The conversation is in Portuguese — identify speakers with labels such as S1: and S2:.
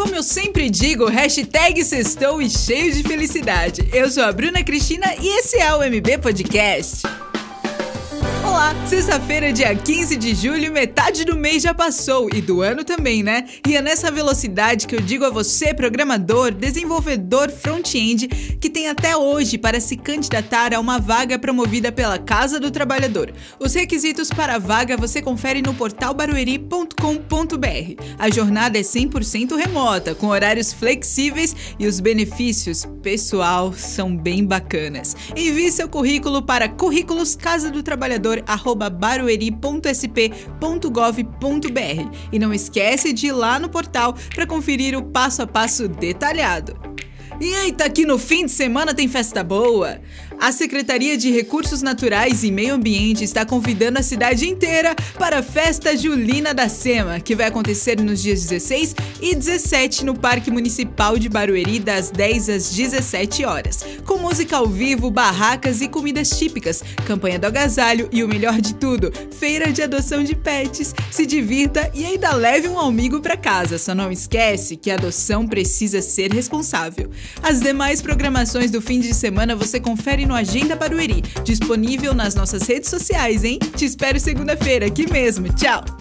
S1: como eu sempre digo, hashtag sextou e cheio de felicidade. Eu sou a Bruna Cristina e esse é o MB Podcast. Olá! Sexta-feira, dia 15 de julho, metade do mês já passou e do ano também, né? E é nessa velocidade que eu digo a você, programador, desenvolvedor front-end, que tem até hoje para se candidatar a uma vaga promovida pela Casa do Trabalhador. Os requisitos para a vaga você confere no portal barueri.com.br. A jornada é 100% remota, com horários flexíveis e os benefícios, pessoal, são bem bacanas. Envie seu currículo para currículos casa do trabalhador barueri.sp.gov.br e não esquece de ir lá no portal para conferir o passo a passo detalhado. Eita, aqui no fim de semana tem festa boa! A Secretaria de Recursos Naturais e Meio Ambiente está convidando a cidade inteira para a Festa Julina da Sema, que vai acontecer nos dias 16 e 17 no Parque Municipal de Barueri, das 10 às 17 horas, com música ao vivo, barracas e comidas típicas, campanha do agasalho e o melhor de tudo, feira de adoção de pets. Se divirta e ainda leve um amigo para casa. Só não esquece que a adoção precisa ser responsável. As demais programações do fim de semana você confere no Agenda Barueri, disponível nas nossas redes sociais, hein? Te espero segunda-feira aqui mesmo. Tchau!